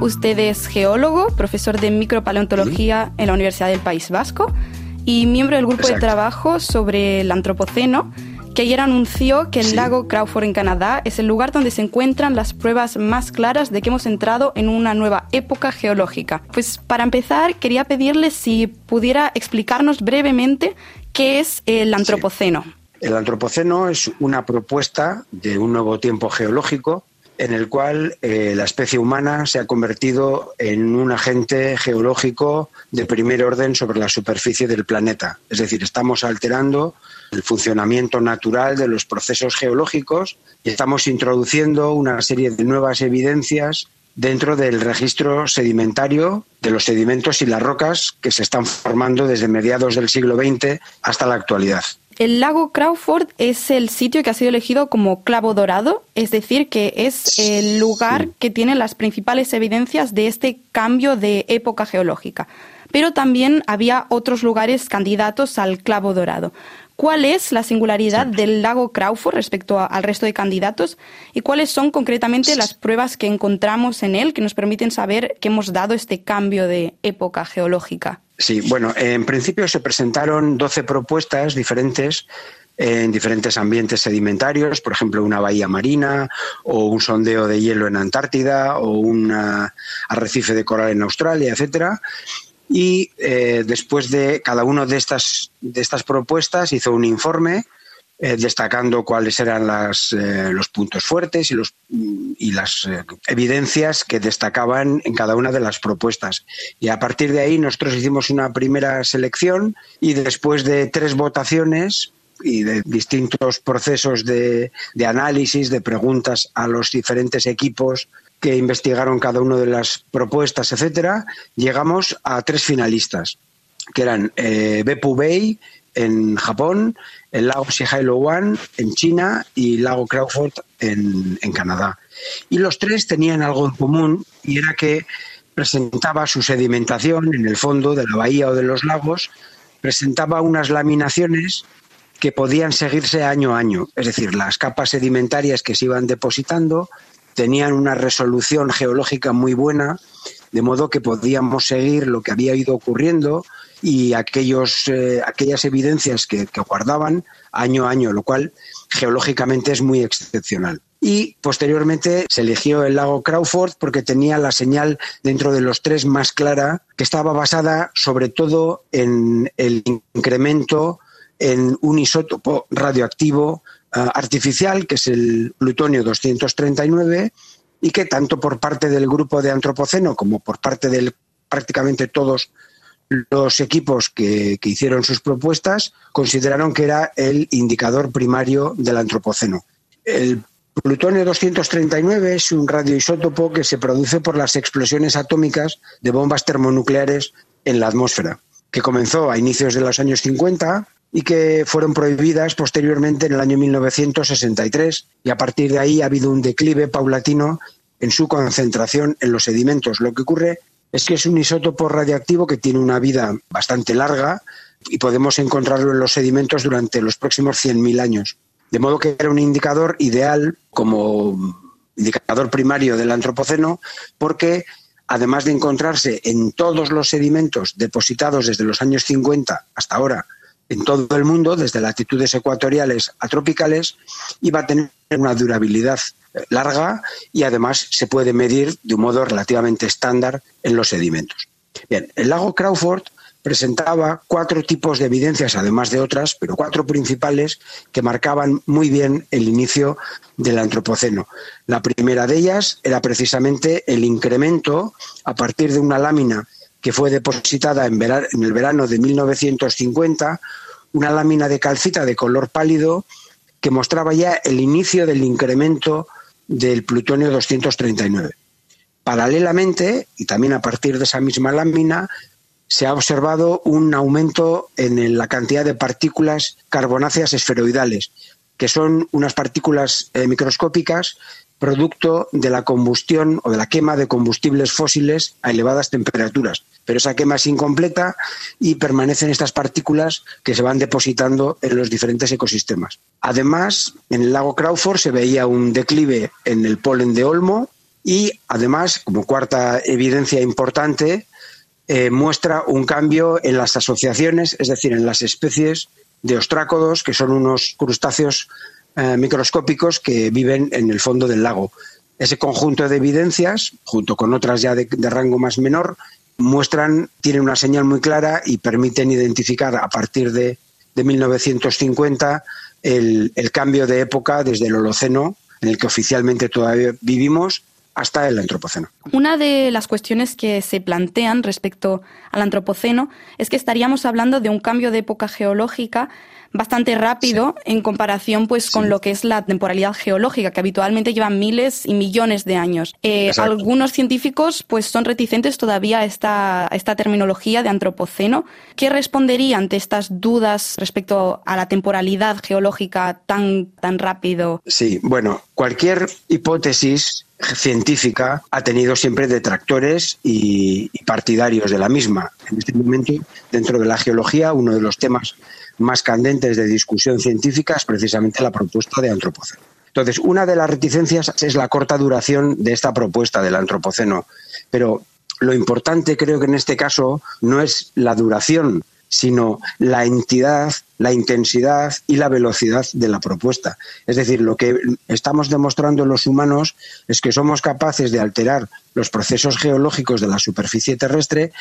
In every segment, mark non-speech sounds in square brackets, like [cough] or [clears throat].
Usted es geólogo, profesor de micropaleontología en la Universidad del País Vasco y miembro del grupo de trabajo sobre el antropoceno, que ayer anunció que el lago Crawford en Canadá es el lugar donde se encuentran las pruebas más claras de que hemos entrado en una nueva época geológica. Pues para empezar, quería pedirle si pudiera explicarnos brevemente qué es el antropoceno. El antropoceno es una propuesta de un nuevo tiempo geológico en el cual eh, la especie humana se ha convertido en un agente geológico de primer orden sobre la superficie del planeta. Es decir, estamos alterando el funcionamiento natural de los procesos geológicos y estamos introduciendo una serie de nuevas evidencias dentro del registro sedimentario de los sedimentos y las rocas que se están formando desde mediados del siglo XX hasta la actualidad. El lago Crawford es el sitio que ha sido elegido como clavo dorado, es decir, que es el lugar que tiene las principales evidencias de este cambio de época geológica. Pero también había otros lugares candidatos al clavo dorado. ¿Cuál es la singularidad del lago Crawford respecto al resto de candidatos? ¿Y cuáles son concretamente las pruebas que encontramos en él que nos permiten saber que hemos dado este cambio de época geológica? Sí, bueno, en principio se presentaron 12 propuestas diferentes en diferentes ambientes sedimentarios, por ejemplo, una bahía marina o un sondeo de hielo en Antártida o un arrecife de coral en Australia, etcétera. Y eh, después de cada una de estas, de estas propuestas hizo un informe eh, destacando cuáles eran las, eh, los puntos fuertes y, los, y las eh, evidencias que destacaban en cada una de las propuestas. Y a partir de ahí nosotros hicimos una primera selección y después de tres votaciones y de distintos procesos de, de análisis, de preguntas a los diferentes equipos que investigaron cada una de las propuestas, etcétera, llegamos a tres finalistas, que eran eh, Beppu Bay en Japón, el lago Shihailo-Wan en China y el lago Crawford en, en Canadá. Y los tres tenían algo en común y era que presentaba su sedimentación en el fondo de la bahía o de los lagos, presentaba unas laminaciones que podían seguirse año a año, es decir, las capas sedimentarias que se iban depositando tenían una resolución geológica muy buena, de modo que podíamos seguir lo que había ido ocurriendo y aquellos, eh, aquellas evidencias que, guardaban año a año, lo cual geológicamente es muy excepcional. Y posteriormente se eligió el lago Crawford porque tenía la señal dentro de los tres más clara, que estaba basada sobre todo en el incremento en un isótopo radioactivo eh, artificial, que es el plutonio 239, y que tanto por parte del grupo de antropoceno como por parte de prácticamente todos los equipos que, hicieron sus propuestas consideraron que era el indicador primario del antropoceno. El plutonio 239 es un radioisótopo que se produce por las explosiones atómicas de bombas termonucleares en la atmósfera, que comenzó a inicios de los años 50 y que fueron prohibidas posteriormente en el año 1963 y a partir de ahí ha habido un declive paulatino en su concentración en los sedimentos. Lo que ocurre es que es un isótopo radiactivo que tiene una vida bastante larga y podemos encontrarlo en los sedimentos durante los próximos 100.000 años. De modo que era un indicador ideal como indicador primario del antropoceno porque además de encontrarse en todos los sedimentos depositados desde los años 50 hasta ahora en todo el mundo, desde latitudes ecuatoriales a tropicales, iba a tener una durabilidad larga y además se puede medir de un modo relativamente estándar en los sedimentos. Bien, el lago Crawford presentaba cuatro tipos de evidencias, además de otras, pero cuatro principales que marcaban muy bien el inicio del Antropoceno. La primera de ellas era precisamente el incremento a partir de una lámina que fue depositada en, en el verano de 1950, una lámina de calcita de color pálido que mostraba ya el inicio del incremento del plutonio 239. Paralelamente, y también a partir de esa misma lámina, se ha observado un aumento en la cantidad de partículas carbonáceas esferoidales, que son unas partículas eh, microscópicas producto de la combustión o de la quema de combustibles fósiles a elevadas temperaturas, pero esa quema es incompleta y permanecen estas partículas que se van depositando en los diferentes ecosistemas. Además, en el lago Crawford se veía un declive en el polen de olmo y además, como cuarta evidencia importante, eh, muestra un cambio en las asociaciones, es decir, en las especies de ostrácodos, que son unos crustáceos eh, microscópicos que viven en el fondo del lago. Ese conjunto de evidencias, junto con otras ya de, rango más menor, muestran, tienen una señal muy clara y permiten identificar a partir de, 1950 el, el, cambio de época desde el Holoceno, en el que oficialmente todavía vivimos, hasta el antropoceno. Una de las cuestiones que se plantean respecto al antropoceno es que estaríamos hablando de un cambio de época geológica bastante rápido en comparación pues con lo que es la temporalidad geológica, que habitualmente lleva miles y millones de años. Eh, algunos científicos pues son reticentes todavía a esta, esta terminología de antropoceno. ¿Qué respondería ante estas dudas respecto a la temporalidad geológica tan, tan rápido? Sí, bueno, cualquier hipótesis científica ha tenido siempre detractores y, partidarios de la misma. En este momento, dentro de la geología, uno de los temas más candentes de discusión científica es precisamente la propuesta de antropoceno. Entonces, una de las reticencias es la corta duración de esta propuesta del antropoceno, pero lo importante creo que en este caso no es la duración, sino la entidad, la intensidad y la velocidad de la propuesta. Es decir, lo que estamos demostrando los humanos es que somos capaces de alterar los procesos geológicos de la superficie terrestre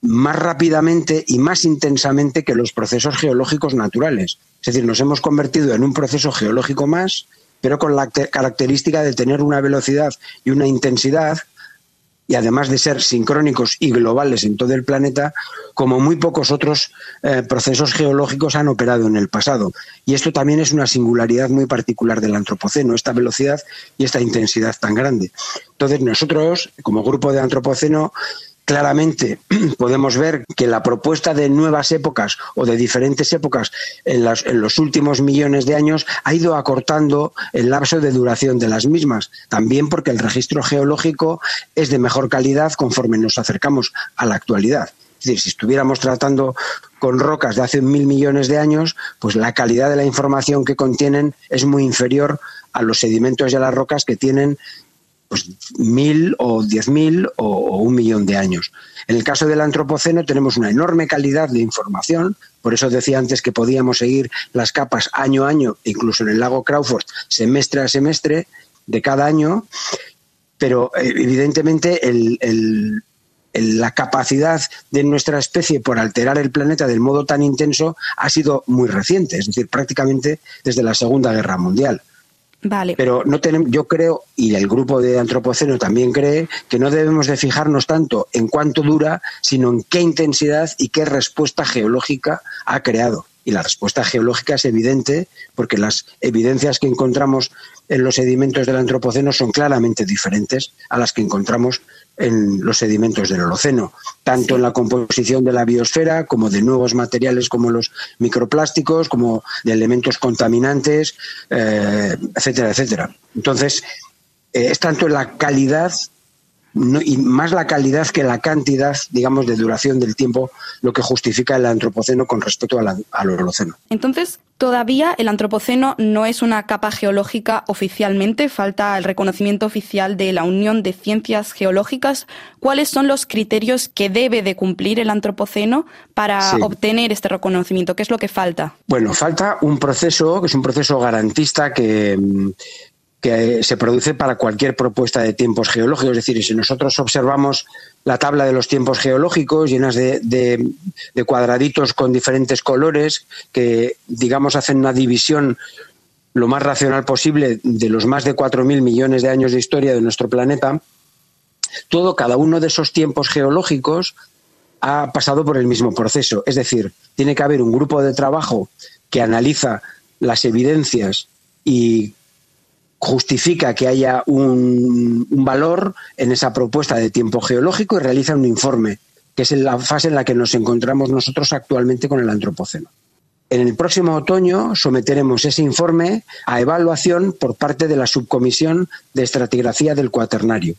más rápidamente y más intensamente que los procesos geológicos naturales. Es decir, nos hemos convertido en un proceso geológico más, pero con la característica de tener una velocidad y una intensidad, y además de ser sincrónicos y globales en todo el planeta, como muy pocos otros eh, procesos geológicos han operado en el pasado. Y esto también es una singularidad muy particular del Antropoceno, esta velocidad y esta intensidad tan grande. Entonces, nosotros, como grupo de Antropoceno, claramente [clears throat] podemos ver que la propuesta de nuevas épocas o de diferentes épocas en, los últimos millones de años ha ido acortando el lapso de duración de las mismas, también porque el registro geológico es de mejor calidad conforme nos acercamos a la actualidad. Es decir, si estuviéramos tratando con rocas de hace mil millones de años, pues la calidad de la información que contienen es muy inferior a los sedimentos y a las rocas que tienen pues mil o diez mil o, un millón de años. En el caso del antropoceno tenemos una enorme calidad de información, por eso decía antes que podíamos seguir las capas año a año, incluso en el lago Crawford, semestre a semestre de cada año, pero eh, evidentemente la capacidad de nuestra especie por alterar el planeta del modo tan intenso ha sido muy reciente, es decir, prácticamente desde la Segunda Guerra Mundial. Pero no tenemos, yo creo, y el grupo de antropoceno también cree, que no debemos de fijarnos tanto en cuánto dura, sino en qué intensidad y qué respuesta geológica ha creado. Y la respuesta geológica es evidente porque las evidencias que encontramos en los sedimentos del antropoceno son claramente diferentes a las que encontramos en los sedimentos del Holoceno, tanto en la composición de la biosfera como de nuevos materiales como los microplásticos, como de elementos contaminantes, eh, etcétera, etcétera. Entonces, eh, es tanto la calidad y más la calidad que la cantidad, digamos, de duración del tiempo, lo que justifica el antropoceno con respecto al holoceno. Entonces, todavía el antropoceno no es una capa geológica oficialmente, falta el reconocimiento oficial de la Unión de Ciencias Geológicas. ¿Cuáles son los criterios que debe de cumplir el antropoceno para obtener este reconocimiento? ¿Qué es lo que falta? Bueno, falta un proceso, que es un proceso garantista que mm, que se produce para cualquier propuesta de tiempos geológicos. Es decir, si nosotros observamos la tabla de los tiempos geológicos llenas de, cuadraditos con diferentes colores que, digamos, hacen una división lo más racional posible de los más de 4.000 millones de años de historia de nuestro planeta, todo, cada uno de esos tiempos geológicos ha pasado por el mismo proceso. Es decir, tiene que haber un grupo de trabajo que analiza las evidencias y justifica que haya un, valor en esa propuesta de tiempo geológico y realiza un informe, que es la fase en la que nos encontramos nosotros actualmente con el antropoceno. En el próximo otoño someteremos ese informe a evaluación por parte de la subcomisión de estratigrafía del cuaternario,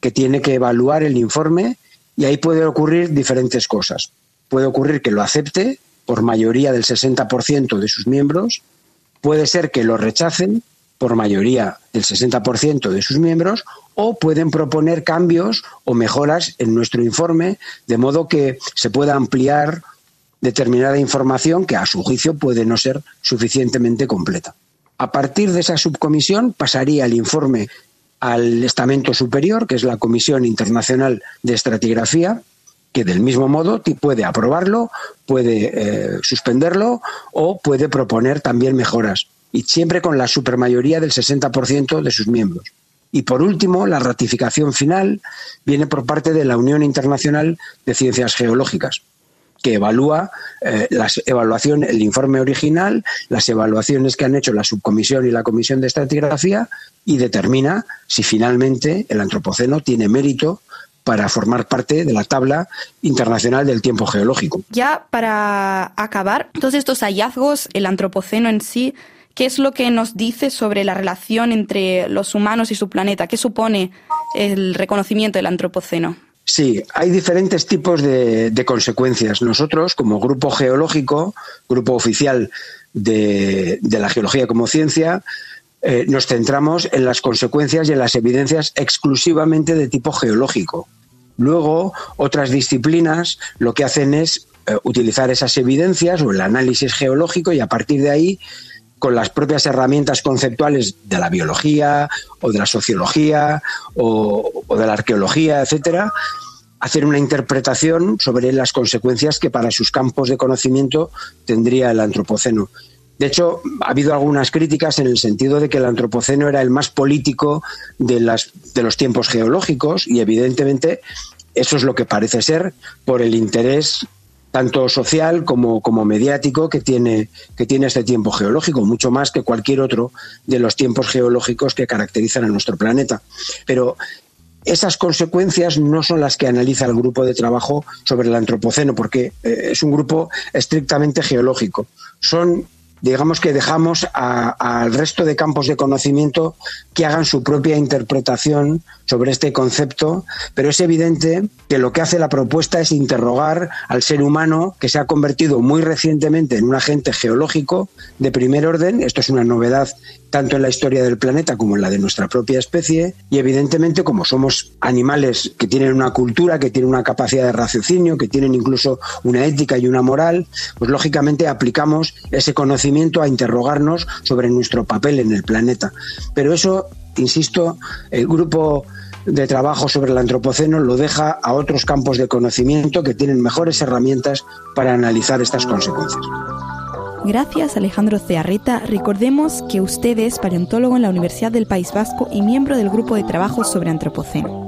que tiene que evaluar el informe Y ahí puede ocurrir diferentes cosas. Puede ocurrir que lo acepte por mayoría del 60% de sus miembros, puede ser que lo rechacen por mayoría del 60% de sus miembros o pueden proponer cambios o mejoras en nuestro informe de modo que se pueda ampliar determinada información que a su juicio puede no ser suficientemente completa. A partir de esa subcomisión pasaría el informe al estamento superior, que es la Comisión Internacional de Estratigrafía, que del mismo modo puede aprobarlo, puede eh, suspenderlo o puede proponer también mejoras, y siempre con la supermayoría del 60% de sus miembros. Y por último, la ratificación final viene por parte de la Unión Internacional de Ciencias Geológicas, que evalúa eh, evaluación, el informe original, las evaluaciones que han hecho la subcomisión y la comisión de estratigrafía y determina si finalmente el antropoceno tiene mérito para formar parte de la tabla internacional del tiempo geológico. Ya para acabar, todos estos hallazgos, el antropoceno en sí, ¿qué es lo que nos dice sobre la relación entre los humanos y su planeta? ¿Qué supone el reconocimiento del antropoceno? Sí, hay diferentes tipos de, consecuencias. Nosotros, como grupo geológico, grupo oficial de, la geología como ciencia, eh, nos centramos en las consecuencias y en las evidencias exclusivamente de tipo geológico. Luego, otras disciplinas lo que hacen es eh, utilizar esas evidencias o el análisis geológico y a partir de ahí con las propias herramientas conceptuales de la biología o de la sociología o, de la arqueología, etcétera, hacer una interpretación sobre las consecuencias que para sus campos de conocimiento tendría el antropoceno. De hecho, ha habido algunas críticas en el sentido de que el antropoceno era el más político de, las, de los tiempos geológicos y evidentemente eso es lo que parece ser por el interés tanto social como, como mediático que tiene, que tiene este tiempo geológico, mucho más que cualquier otro de los tiempos geológicos que caracterizan a nuestro planeta. Pero esas consecuencias no son las que analiza el grupo de trabajo sobre el antropoceno, porque eh, es un grupo estrictamente geológico. Son digamos que dejamos al resto de campos de conocimiento que hagan su propia interpretación sobre este concepto, pero es evidente que lo que hace la propuesta es interrogar al ser humano que se ha convertido muy recientemente en un agente geológico de primer orden. Esto es una novedad tanto en la historia del planeta como en la de nuestra propia especie y evidentemente como somos animales que tienen una cultura, que tienen una capacidad de raciocinio, que tienen incluso una ética y una moral, pues lógicamente aplicamos ese conocimiento a interrogarnos sobre nuestro papel en el planeta. Pero eso insisto, el grupo de trabajo sobre el antropoceno lo deja a otros campos de conocimiento que tienen mejores herramientas para analizar estas consecuencias. Gracias Alejandro Cearreta. Recordemos que usted es paleontólogo en la Universidad del País Vasco y miembro del grupo de trabajo sobre antropoceno.